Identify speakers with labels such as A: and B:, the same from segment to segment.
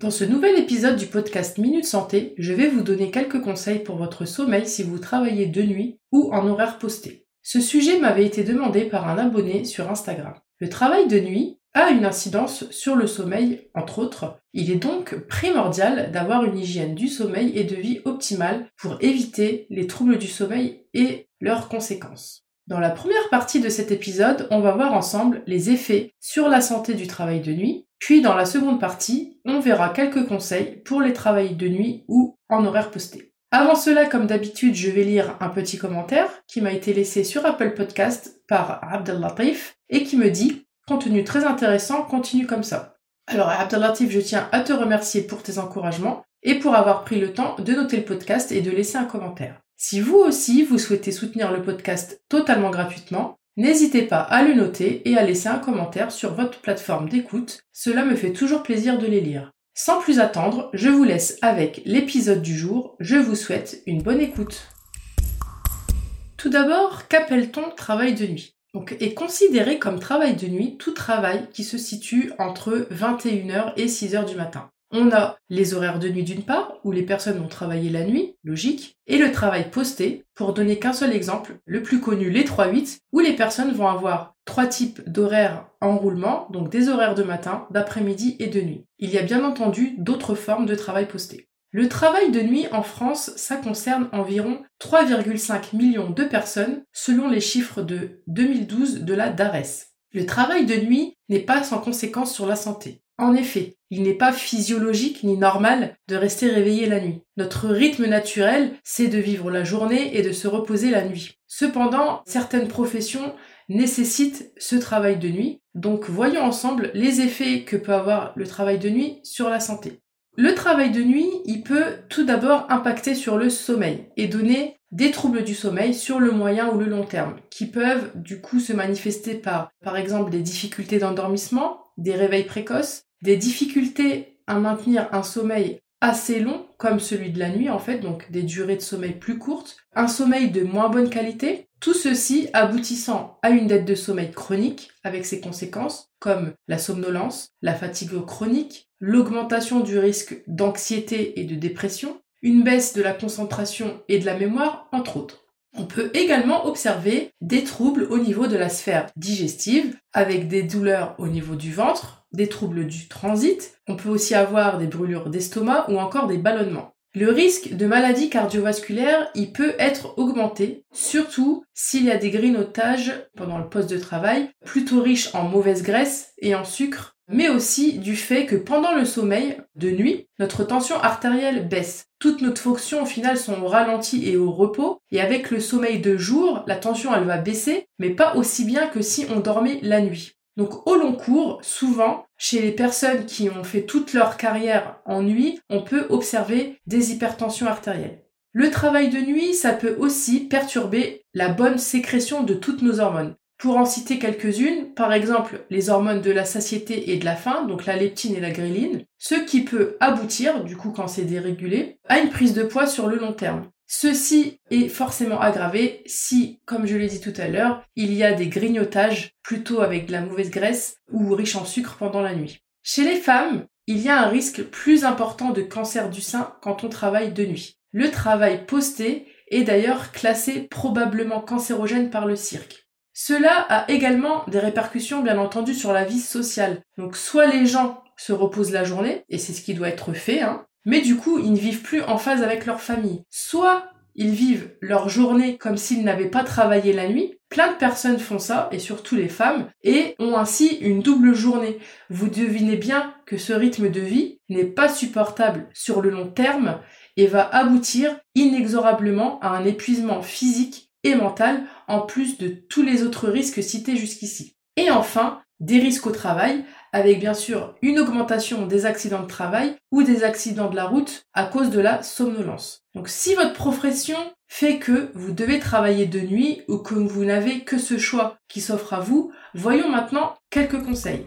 A: Dans ce nouvel épisode du podcast Minute Santé, je vais vous donner quelques conseils pour votre sommeil si vous travaillez de nuit ou en horaire posté. Ce sujet m'avait été demandé par un abonné sur Instagram. Le travail de nuit a une incidence sur le sommeil, entre autres. Il est donc primordial d'avoir une hygiène du sommeil et de vie optimale pour éviter les troubles du sommeil et leurs conséquences. Dans la première partie de cet épisode, on va voir ensemble les effets sur la santé du travail de nuit, puis dans la seconde partie, on verra quelques conseils pour les travails de nuit ou en horaire posté. Avant cela, comme d'habitude, je vais lire un petit commentaire qui m'a été laissé sur Apple Podcast par Abdellatif et qui me dit Contenu très intéressant, continue comme ça. Alors Abdellatif, je tiens à te remercier pour tes encouragements et pour avoir pris le temps de noter le podcast et de laisser un commentaire. Si vous aussi vous souhaitez soutenir le podcast totalement gratuitement, n'hésitez pas à le noter et à laisser un commentaire sur votre plateforme d'écoute, cela me fait toujours plaisir de les lire. Sans plus attendre, je vous laisse avec l'épisode du jour, je vous souhaite une bonne écoute. Tout d'abord, qu'appelle-t-on travail de nuit? Donc, est considéré comme travail de nuit tout travail qui se situe entre 21h et 6h du matin. On a les horaires de nuit d'une part, où les personnes vont travailler la nuit, logique, et le travail posté, pour donner qu'un seul exemple, le plus connu, les 3-8, où les personnes vont avoir trois types d'horaires en roulement, donc des horaires de matin, d'après-midi et de nuit. Il y a bien entendu d'autres formes de travail posté. Le travail de nuit en France, ça concerne environ 3,5 millions de personnes selon les chiffres de 2012 de la DARES. Le travail de nuit n'est pas sans conséquence sur la santé. En effet, il n'est pas physiologique ni normal de rester réveillé la nuit. Notre rythme naturel, c'est de vivre la journée et de se reposer la nuit. Cependant, certaines professions nécessitent ce travail de nuit, donc voyons ensemble les effets que peut avoir le travail de nuit sur la santé. Le travail de nuit, il peut tout d'abord impacter sur le sommeil et donner des troubles du sommeil sur le moyen ou le long terme, qui peuvent du coup se manifester par, par exemple, des difficultés d'endormissement, des réveils précoces, des difficultés à maintenir un sommeil assez long, comme celui de la nuit en fait, donc des durées de sommeil plus courtes, un sommeil de moins bonne qualité, tout ceci aboutissant à une dette de sommeil chronique avec ses conséquences comme la somnolence, la fatigue chronique, l'augmentation du risque d'anxiété et de dépression, une baisse de la concentration et de la mémoire, entre autres. On peut également observer des troubles au niveau de la sphère digestive, avec des douleurs au niveau du ventre, des troubles du transit, on peut aussi avoir des brûlures d'estomac ou encore des ballonnements. Le risque de maladie cardiovasculaire, il peut être augmenté, surtout s'il y a des grignotages pendant le poste de travail, plutôt riches en mauvaise graisse et en sucre, mais aussi du fait que pendant le sommeil de nuit, notre tension artérielle baisse. Toutes nos fonctions au final sont au ralenti et au repos, et avec le sommeil de jour, la tension elle va baisser, mais pas aussi bien que si on dormait la nuit. Donc au long cours, souvent, chez les personnes qui ont fait toute leur carrière en nuit, on peut observer des hypertensions artérielles. Le travail de nuit, ça peut aussi perturber la bonne sécrétion de toutes nos hormones. Pour en citer quelques-unes, par exemple les hormones de la satiété et de la faim, donc la leptine et la gréline, ce qui peut aboutir, du coup quand c'est dérégulé, à une prise de poids sur le long terme. Ceci est forcément aggravé si, comme je l'ai dit tout à l'heure, il y a des grignotages plutôt avec de la mauvaise graisse ou riche en sucre pendant la nuit. Chez les femmes, il y a un risque plus important de cancer du sein quand on travaille de nuit. Le travail posté est d'ailleurs classé probablement cancérogène par le cirque. Cela a également des répercussions bien entendu sur la vie sociale. Donc soit les gens se reposent la journée, et c'est ce qui doit être fait, hein, mais du coup ils ne vivent plus en phase avec leur famille. Soit ils vivent leur journée comme s'ils n'avaient pas travaillé la nuit. Plein de personnes font ça, et surtout les femmes, et ont ainsi une double journée. Vous devinez bien que ce rythme de vie n'est pas supportable sur le long terme et va aboutir inexorablement à un épuisement physique et mental, en plus de tous les autres risques cités jusqu'ici. Et enfin, des risques au travail, avec bien sûr une augmentation des accidents de travail ou des accidents de la route à cause de la somnolence. Donc si votre profession fait que vous devez travailler de nuit ou que vous n'avez que ce choix qui s'offre à vous, voyons maintenant quelques conseils.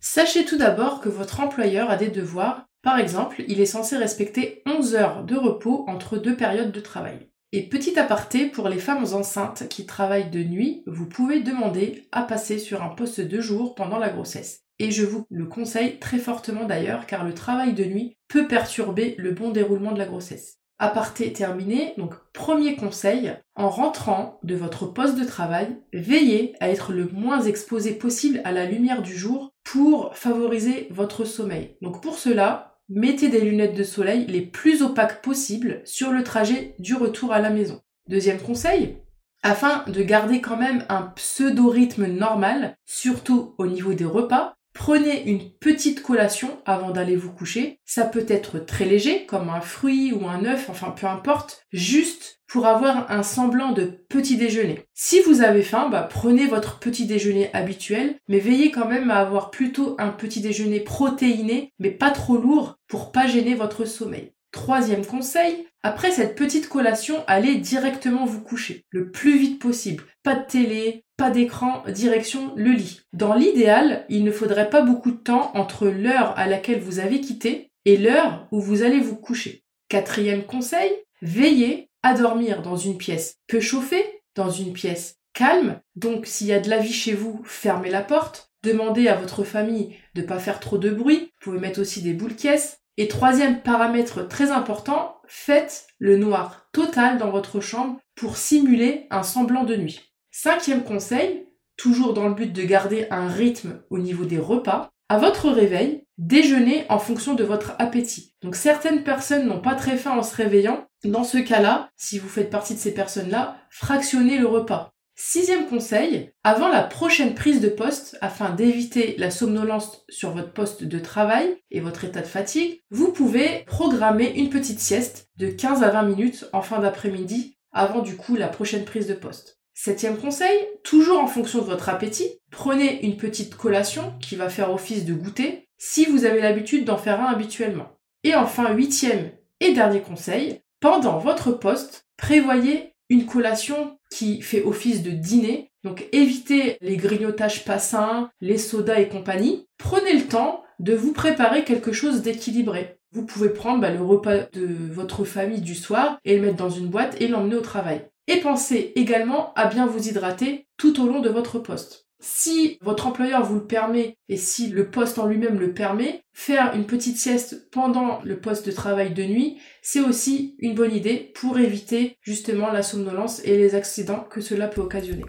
A: Sachez tout d'abord que votre employeur a des devoirs. Par exemple, il est censé respecter 11 heures de repos entre deux périodes de travail. Et petit aparté, pour les femmes enceintes qui travaillent de nuit, vous pouvez demander à passer sur un poste de jour pendant la grossesse. Et je vous le conseille très fortement d'ailleurs car le travail de nuit peut perturber le bon déroulement de la grossesse. Aparté terminé, donc premier conseil, en rentrant de votre poste de travail, veillez à être le moins exposé possible à la lumière du jour pour favoriser votre sommeil. Donc pour cela, mettez des lunettes de soleil les plus opaques possibles sur le trajet du retour à la maison. Deuxième conseil, afin de garder quand même un pseudo-rythme normal, surtout au niveau des repas, Prenez une petite collation avant d'aller vous coucher. Ça peut être très léger, comme un fruit ou un œuf, enfin peu importe, juste pour avoir un semblant de petit déjeuner. Si vous avez faim, bah, prenez votre petit déjeuner habituel, mais veillez quand même à avoir plutôt un petit déjeuner protéiné, mais pas trop lourd pour pas gêner votre sommeil. Troisième conseil, après cette petite collation, allez directement vous coucher, le plus vite possible. Pas de télé, pas d'écran, direction le lit. Dans l'idéal, il ne faudrait pas beaucoup de temps entre l'heure à laquelle vous avez quitté et l'heure où vous allez vous coucher. Quatrième conseil, veillez à dormir dans une pièce peu chauffée, dans une pièce calme. Donc s'il y a de la vie chez vous, fermez la porte. Demandez à votre famille de ne pas faire trop de bruit. Vous pouvez mettre aussi des boules caisses. Et troisième paramètre très important, faites le noir total dans votre chambre pour simuler un semblant de nuit. Cinquième conseil, toujours dans le but de garder un rythme au niveau des repas, à votre réveil, déjeunez en fonction de votre appétit. Donc certaines personnes n'ont pas très faim en se réveillant. Dans ce cas-là, si vous faites partie de ces personnes-là, fractionnez le repas. Sixième conseil, avant la prochaine prise de poste, afin d'éviter la somnolence sur votre poste de travail et votre état de fatigue, vous pouvez programmer une petite sieste de 15 à 20 minutes en fin d'après-midi avant du coup la prochaine prise de poste. Septième conseil, toujours en fonction de votre appétit, prenez une petite collation qui va faire office de goûter si vous avez l'habitude d'en faire un habituellement. Et enfin, huitième et dernier conseil, pendant votre poste, prévoyez une collation qui fait office de dîner. Donc évitez les grignotages pas sains, les sodas et compagnie. Prenez le temps de vous préparer quelque chose d'équilibré. Vous pouvez prendre bah, le repas de votre famille du soir et le mettre dans une boîte et l'emmener au travail. Et pensez également à bien vous hydrater tout au long de votre poste. Si votre employeur vous le permet et si le poste en lui-même le permet, faire une petite sieste pendant le poste de travail de nuit, c'est aussi une bonne idée pour éviter justement la somnolence et les accidents que cela peut occasionner.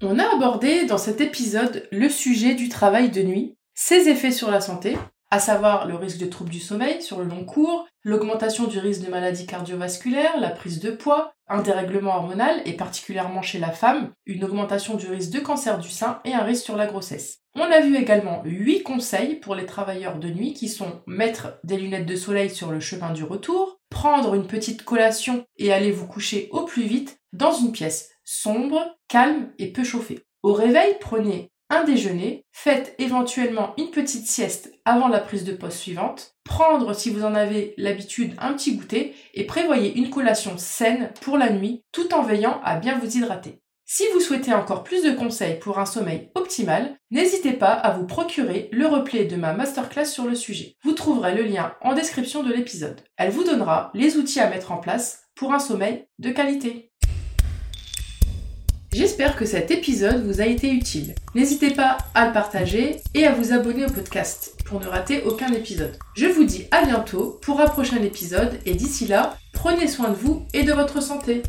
A: On a abordé dans cet épisode le sujet du travail de nuit, ses effets sur la santé, à savoir le risque de troubles du sommeil sur le long cours, l'augmentation du risque de maladies cardiovasculaires, la prise de poids, un dérèglement hormonal et particulièrement chez la femme, une augmentation du risque de cancer du sein et un risque sur la grossesse. On a vu également 8 conseils pour les travailleurs de nuit qui sont mettre des lunettes de soleil sur le chemin du retour, prendre une petite collation et aller vous coucher au plus vite dans une pièce sombre, calme et peu chauffée. Au réveil, prenez un déjeuner, faites éventuellement une petite sieste avant la prise de poste suivante, prendre si vous en avez l'habitude un petit goûter et prévoyez une collation saine pour la nuit tout en veillant à bien vous hydrater. Si vous souhaitez encore plus de conseils pour un sommeil optimal, n'hésitez pas à vous procurer le replay de ma masterclass sur le sujet. Vous trouverez le lien en description de l'épisode. Elle vous donnera les outils à mettre en place pour un sommeil de qualité. J'espère que cet épisode vous a été utile. N'hésitez pas à le partager et à vous abonner au podcast pour ne rater aucun épisode. Je vous dis à bientôt pour un prochain épisode et d'ici là, prenez soin de vous et de votre santé.